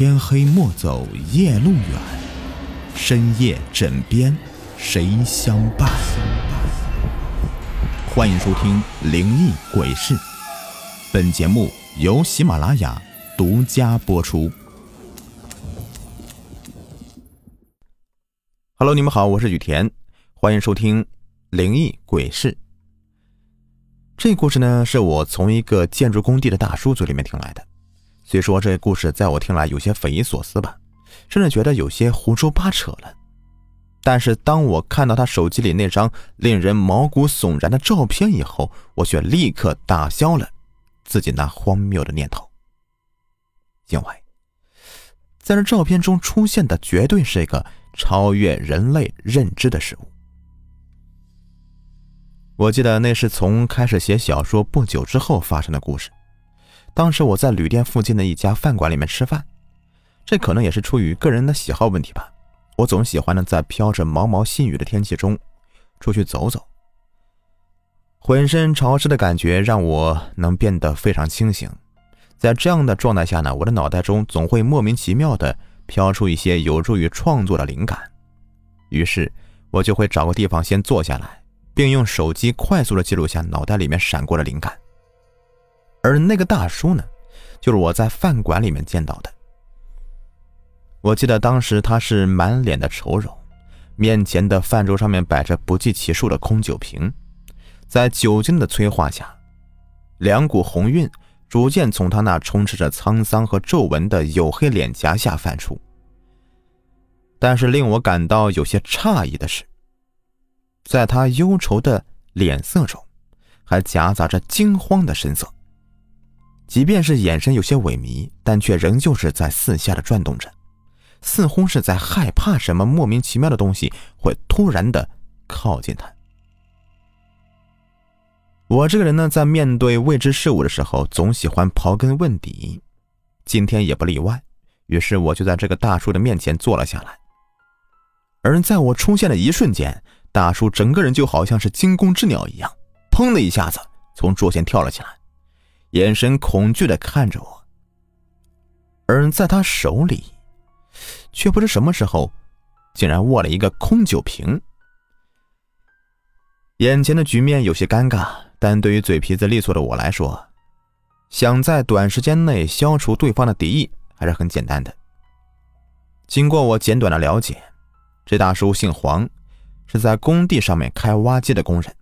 天黑莫走夜路远，深夜枕边谁相伴？欢迎收听《灵异鬼事》，本节目由喜马拉雅独家播出。Hello，你们好，我是雨田，欢迎收听《灵异鬼事》。这故事呢，是我从一个建筑工地的大叔嘴里面听来的。虽说这故事在我听来有些匪夷所思吧，甚至觉得有些胡说八扯了，但是当我看到他手机里那张令人毛骨悚然的照片以后，我却立刻打消了自己那荒谬的念头。因为，在这照片中出现的绝对是一个超越人类认知的事物。我记得那是从开始写小说不久之后发生的故事。当时我在旅店附近的一家饭馆里面吃饭，这可能也是出于个人的喜好问题吧。我总喜欢呢在飘着毛毛细雨的天气中出去走走，浑身潮湿的感觉让我能变得非常清醒。在这样的状态下呢，我的脑袋中总会莫名其妙的飘出一些有助于创作的灵感，于是我就会找个地方先坐下来，并用手机快速的记录下脑袋里面闪过的灵感。而那个大叔呢，就是我在饭馆里面见到的。我记得当时他是满脸的愁容，面前的饭桌上面摆着不计其数的空酒瓶，在酒精的催化下，两股红晕逐渐从他那充斥着沧桑和皱纹的黝黑脸颊下泛出。但是令我感到有些诧异的是，在他忧愁的脸色中，还夹杂着惊慌的神色。即便是眼神有些萎靡，但却仍旧是在四下的转动着，似乎是在害怕什么莫名其妙的东西会突然的靠近他。我这个人呢，在面对未知事物的时候，总喜欢刨根问底，今天也不例外。于是我就在这个大叔的面前坐了下来。而在我出现的一瞬间，大叔整个人就好像是惊弓之鸟一样，砰的一下子从桌前跳了起来。眼神恐惧的看着我，而在他手里，却不知什么时候，竟然握了一个空酒瓶。眼前的局面有些尴尬，但对于嘴皮子利索的我来说，想在短时间内消除对方的敌意还是很简单的。经过我简短的了解，这大叔姓黄，是在工地上面开挖机的工人。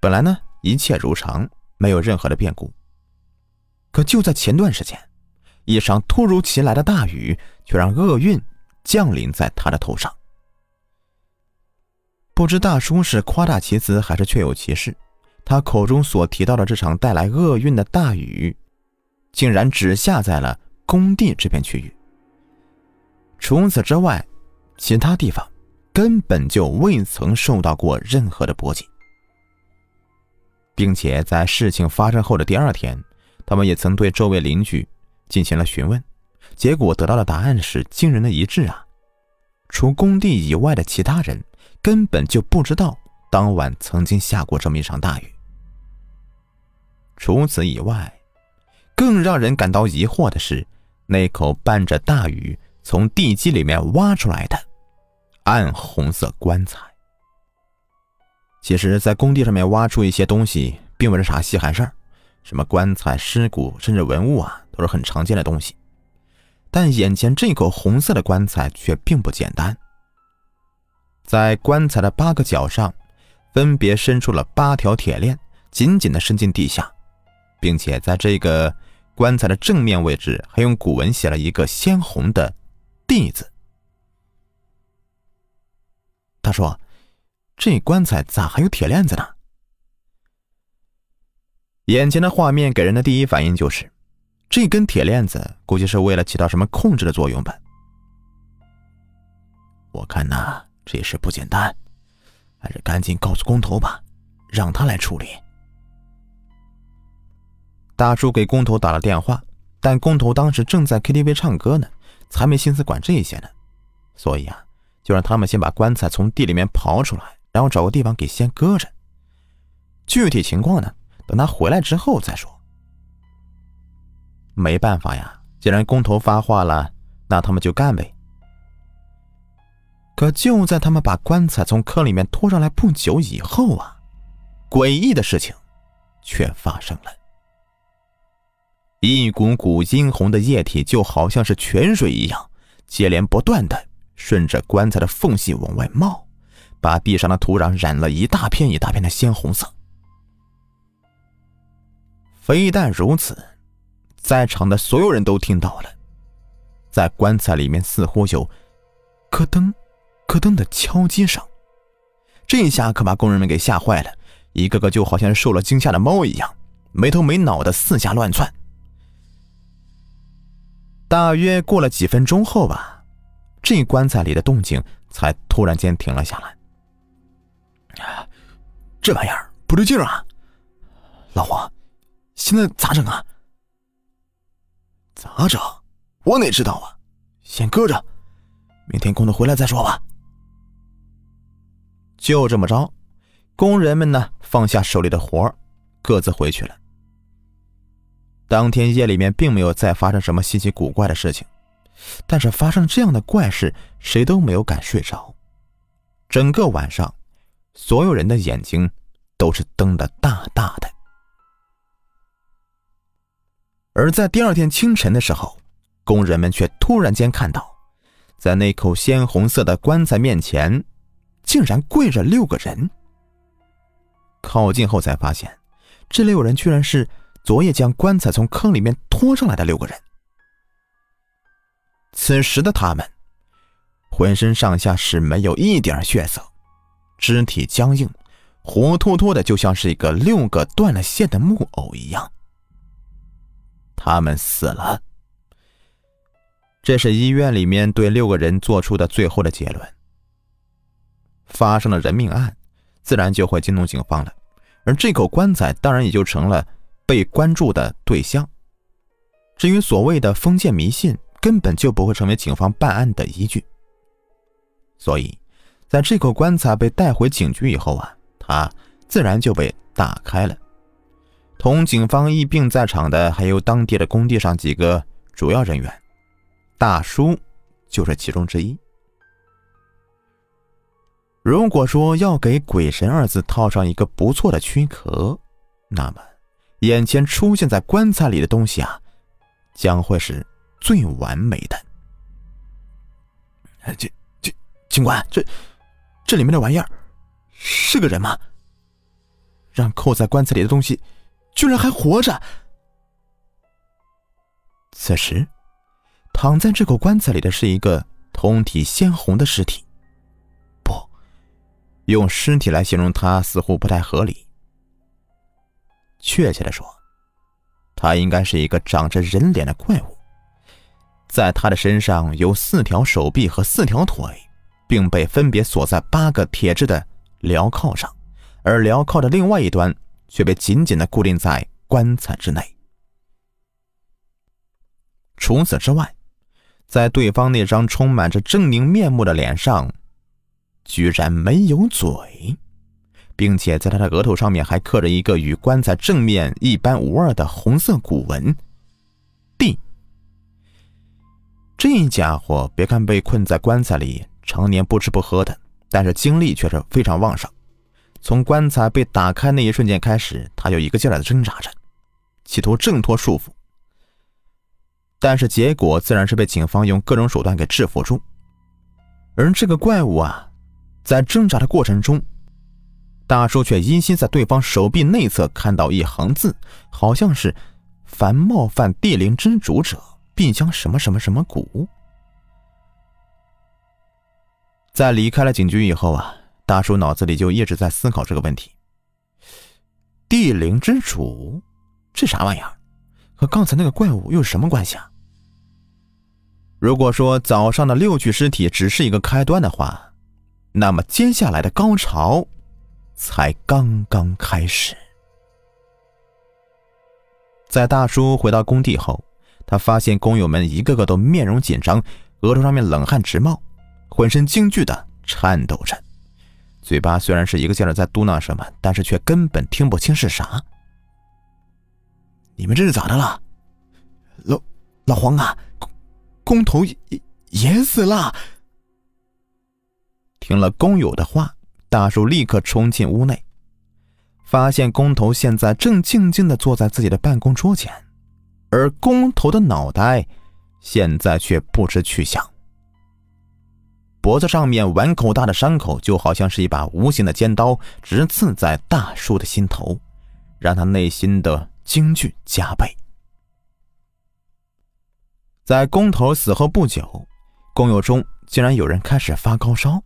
本来呢，一切如常。没有任何的变故。可就在前段时间，一场突如其来的大雨却让厄运降临在他的头上。不知大叔是夸大其词还是确有其事，他口中所提到的这场带来厄运的大雨，竟然只下在了工地这片区域。除此之外，其他地方根本就未曾受到过任何的波及。并且在事情发生后的第二天，他们也曾对周围邻居进行了询问，结果得到的答案是惊人的一致啊！除工地以外的其他人根本就不知道当晚曾经下过这么一场大雨。除此以外，更让人感到疑惑的是，那口伴着大雨从地基里面挖出来的暗红色棺材。其实，在工地上面挖出一些东西，并不是啥稀罕事儿，什么棺材、尸骨，甚至文物啊，都是很常见的东西。但眼前这口红色的棺材却并不简单。在棺材的八个角上，分别伸出了八条铁链，紧紧的伸进地下，并且在这个棺材的正面位置，还用古文写了一个鲜红的“地”字。他说。这棺材咋还有铁链子呢？眼前的画面给人的第一反应就是，这根铁链子估计是为了起到什么控制的作用吧。我看呐，这事不简单，还是赶紧告诉工头吧，让他来处理。大叔给工头打了电话，但工头当时正在 KTV 唱歌呢，才没心思管这些呢，所以啊，就让他们先把棺材从地里面刨出来。然后找个地方给先搁着。具体情况呢，等他回来之后再说。没办法呀，既然工头发话了，那他们就干呗。可就在他们把棺材从坑里面拖上来不久以后啊，诡异的事情却发生了。一股股殷红的液体就好像是泉水一样，接连不断的顺着棺材的缝隙往外冒，把地上的土壤染了一大片一大片的鲜红色。非但如此，在场的所有人都听到了，在棺材里面似乎有咯噔、咯噔的敲击声。这下可把工人们给吓坏了，一个个就好像受了惊吓的猫一样，没头没脑的四下乱窜。大约过了几分钟后吧，这棺材里的动静才突然间停了下来。这玩意儿不对劲啊！老黄，现在咋整啊？咋整？我哪知道啊！先搁着，明天工头回来再说吧。就这么着，工人们呢放下手里的活各自回去了。当天夜里面并没有再发生什么稀奇古怪的事情，但是发生这样的怪事，谁都没有敢睡着。整个晚上，所有人的眼睛都是瞪得大大的。而在第二天清晨的时候，工人们却突然间看到，在那口鲜红色的棺材面前，竟然跪着六个人。靠近后才发现，这六人居然是。昨夜将棺材从坑里面拖上来的六个人，此时的他们浑身上下是没有一点血色，肢体僵硬，活脱脱的就像是一个六个断了线的木偶一样。他们死了，这是医院里面对六个人做出的最后的结论。发生了人命案，自然就会惊动警方了，而这口棺材当然也就成了。被关注的对象。至于所谓的封建迷信，根本就不会成为警方办案的依据。所以，在这口棺材被带回警局以后啊，它自然就被打开了。同警方一并在场的还有当地的工地上几个主要人员，大叔就是其中之一。如果说要给“鬼神”二字套上一个不错的躯壳，那么。眼前出现在棺材里的东西啊，将会是最完美的。警警警官，这这里面的玩意儿是个人吗？让扣在棺材里的东西居然还活着！此时，躺在这口棺材里的是一个通体鲜红的尸体。不，用尸体来形容它似乎不太合理。确切的说，他应该是一个长着人脸的怪物。在他的身上有四条手臂和四条腿，并被分别锁在八个铁质的镣铐上，而镣铐的另外一端却被紧紧的固定在棺材之内。除此之外，在对方那张充满着狰狞面目的脸上，居然没有嘴。并且在他的额头上面还刻着一个与棺材正面一般无二的红色古文 “D”。这家伙别看被困在棺材里，常年不吃不喝的，但是精力却是非常旺盛。从棺材被打开那一瞬间开始，他就一个劲儿的挣扎着，企图挣脱束缚。但是结果自然是被警方用各种手段给制服住。而这个怪物啊，在挣扎的过程中。大叔却依稀在对方手臂内侧看到一行字，好像是“凡冒犯地灵之主者，必将什么什么什么蛊”。在离开了警局以后啊，大叔脑子里就一直在思考这个问题：地灵之主，这啥玩意儿？和刚才那个怪物又是什么关系啊？如果说早上的六具尸体只是一个开端的话，那么接下来的高潮……才刚刚开始。在大叔回到工地后，他发现工友们一个个都面容紧张，额头上面冷汗直冒，浑身惊惧的颤抖着，嘴巴虽然是一个劲儿在嘟囔什么，但是却根本听不清是啥。你们这是咋的了？老老黄啊，工头也也死了。听了工友的话，大叔立刻冲进屋内，发现工头现在正静静的坐在自己的办公桌前，而工头的脑袋现在却不知去向，脖子上面碗口大的伤口就好像是一把无形的尖刀，直刺在大叔的心头，让他内心的惊惧加倍。在工头死后不久，工友中竟然有人开始发高烧，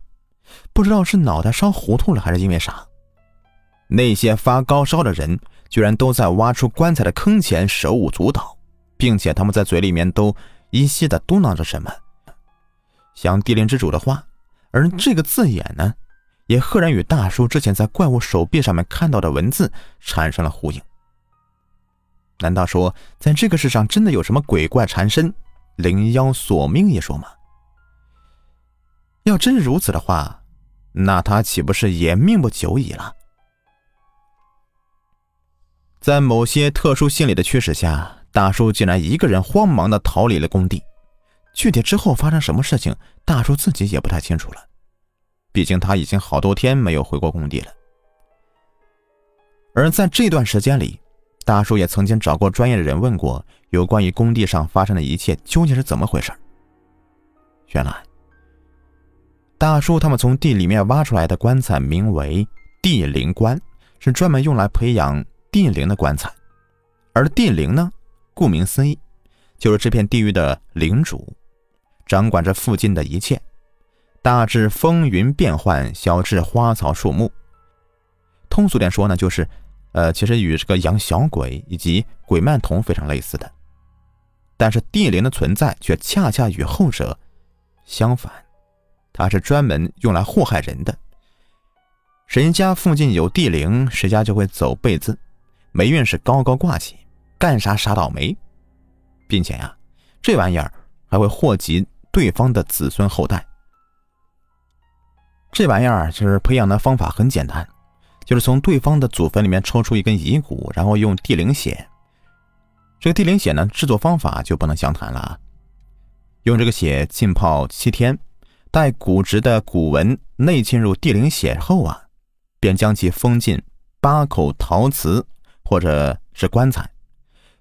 不知道是脑袋烧糊涂了还是因为啥。那些发高烧的人居然都在挖出棺材的坑前手舞足蹈，并且他们在嘴里面都依稀的嘟囔着什么，像地灵之主的话。而这个字眼呢，也赫然与大叔之前在怪物手臂上面看到的文字产生了呼应。难道说，在这个世上真的有什么鬼怪缠身？灵妖索命一说吗？要真如此的话，那他岂不是也命不久矣了？在某些特殊心理的驱使下，大叔竟然一个人慌忙的逃离了工地。具体之后发生什么事情，大叔自己也不太清楚了。毕竟他已经好多天没有回过工地了。而在这段时间里，大叔也曾经找过专业的人问过有关于工地上发生的一切究竟是怎么回事。原来，大叔他们从地里面挖出来的棺材名为地灵棺，是专门用来培养地灵的棺材。而地灵呢，顾名思义，就是这片地域的灵主，掌管着附近的一切，大至风云变幻，小至花草树木。通俗点说呢，就是。呃，其实与这个养小鬼以及鬼曼童非常类似的，但是地灵的存在却恰恰与后者相反，它是专门用来祸害人的。谁家附近有地灵，谁家就会走背字，霉运是高高挂起，干啥啥倒霉，并且呀，这玩意儿还会祸及对方的子孙后代。这玩意儿就是培养的方法很简单。就是从对方的祖坟里面抽出一根遗骨，然后用地灵血。这个地灵血呢，制作方法就不能详谈了啊。用这个血浸泡七天，待骨质的骨纹内浸入地灵血后啊，便将其封进八口陶瓷或者是棺材，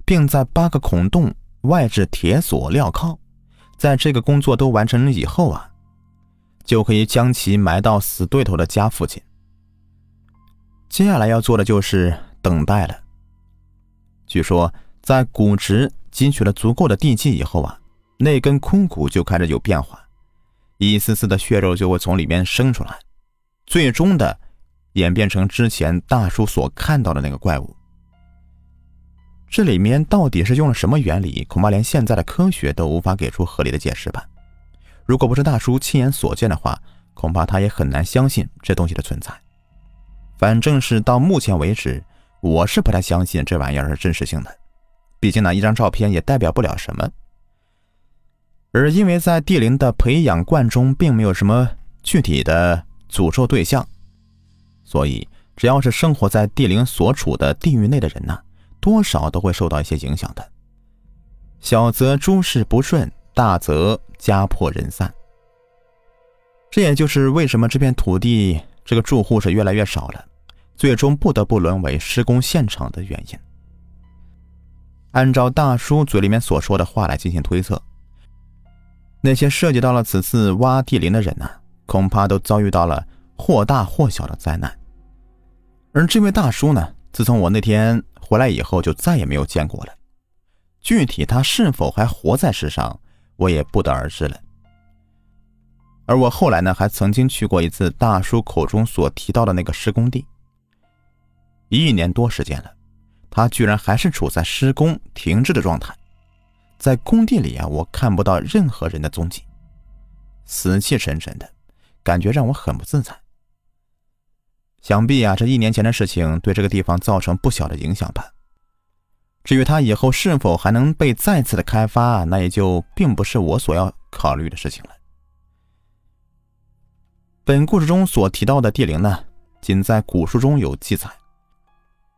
并在八个孔洞外置铁锁镣铐。在这个工作都完成了以后啊，就可以将其埋到死对头的家附近。接下来要做的就是等待了。据说，在骨质汲取了足够的地气以后啊，那根枯骨就开始有变化，一丝丝的血肉就会从里面生出来，最终的演变成之前大叔所看到的那个怪物。这里面到底是用了什么原理？恐怕连现在的科学都无法给出合理的解释吧。如果不是大叔亲眼所见的话，恐怕他也很难相信这东西的存在。反正是到目前为止，我是不太相信这玩意儿是真实性的。毕竟呢，一张照片也代表不了什么。而因为在地灵的培养罐中并没有什么具体的诅咒对象，所以只要是生活在地灵所处的地域内的人呢，多少都会受到一些影响的。小则诸事不顺，大则家破人散。这也就是为什么这片土地这个住户是越来越少了。最终不得不沦为施工现场的原因。按照大叔嘴里面所说的话来进行推测，那些涉及到了此次挖地灵的人呢，恐怕都遭遇到了或大或小的灾难。而这位大叔呢，自从我那天回来以后，就再也没有见过了。具体他是否还活在世上，我也不得而知了。而我后来呢，还曾经去过一次大叔口中所提到的那个施工地。一年多时间了，他居然还是处在施工停滞的状态。在工地里啊，我看不到任何人的踪迹，死气沉沉的，感觉让我很不自在。想必啊，这一年前的事情对这个地方造成不小的影响吧。至于他以后是否还能被再次的开发，那也就并不是我所要考虑的事情了。本故事中所提到的地灵呢，仅在古书中有记载。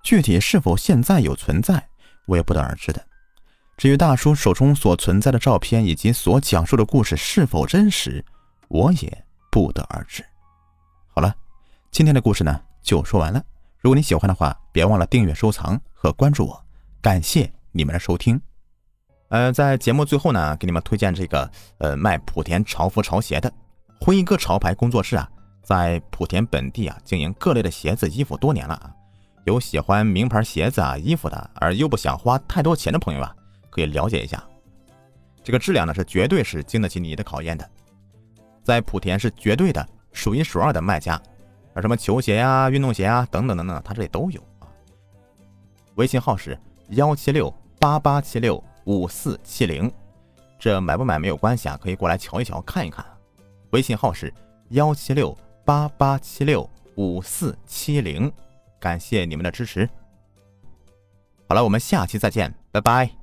具体是否现在有存在，我也不得而知的。至于大叔手中所存在的照片以及所讲述的故事是否真实，我也不得而知。好了，今天的故事呢就说完了。如果你喜欢的话，别忘了订阅、收藏和关注我。感谢你们的收听。呃，在节目最后呢，给你们推荐这个呃卖莆田潮服潮鞋的辉哥潮牌工作室啊，在莆田本地啊经营各类的鞋子衣服多年了啊。有喜欢名牌鞋子啊衣服的，而又不想花太多钱的朋友啊，可以了解一下。这个质量呢是绝对是经得起你的考验的，在莆田是绝对的数一数二的卖家。啊什么球鞋呀、运动鞋啊等等等等，他这里都有啊。微信号是幺七六八八七六五四七零，这买不买没有关系啊，可以过来瞧一瞧、看一看。微信号是幺七六八八七六五四七零，感谢你们的支持。好了，我们下期再见，拜拜。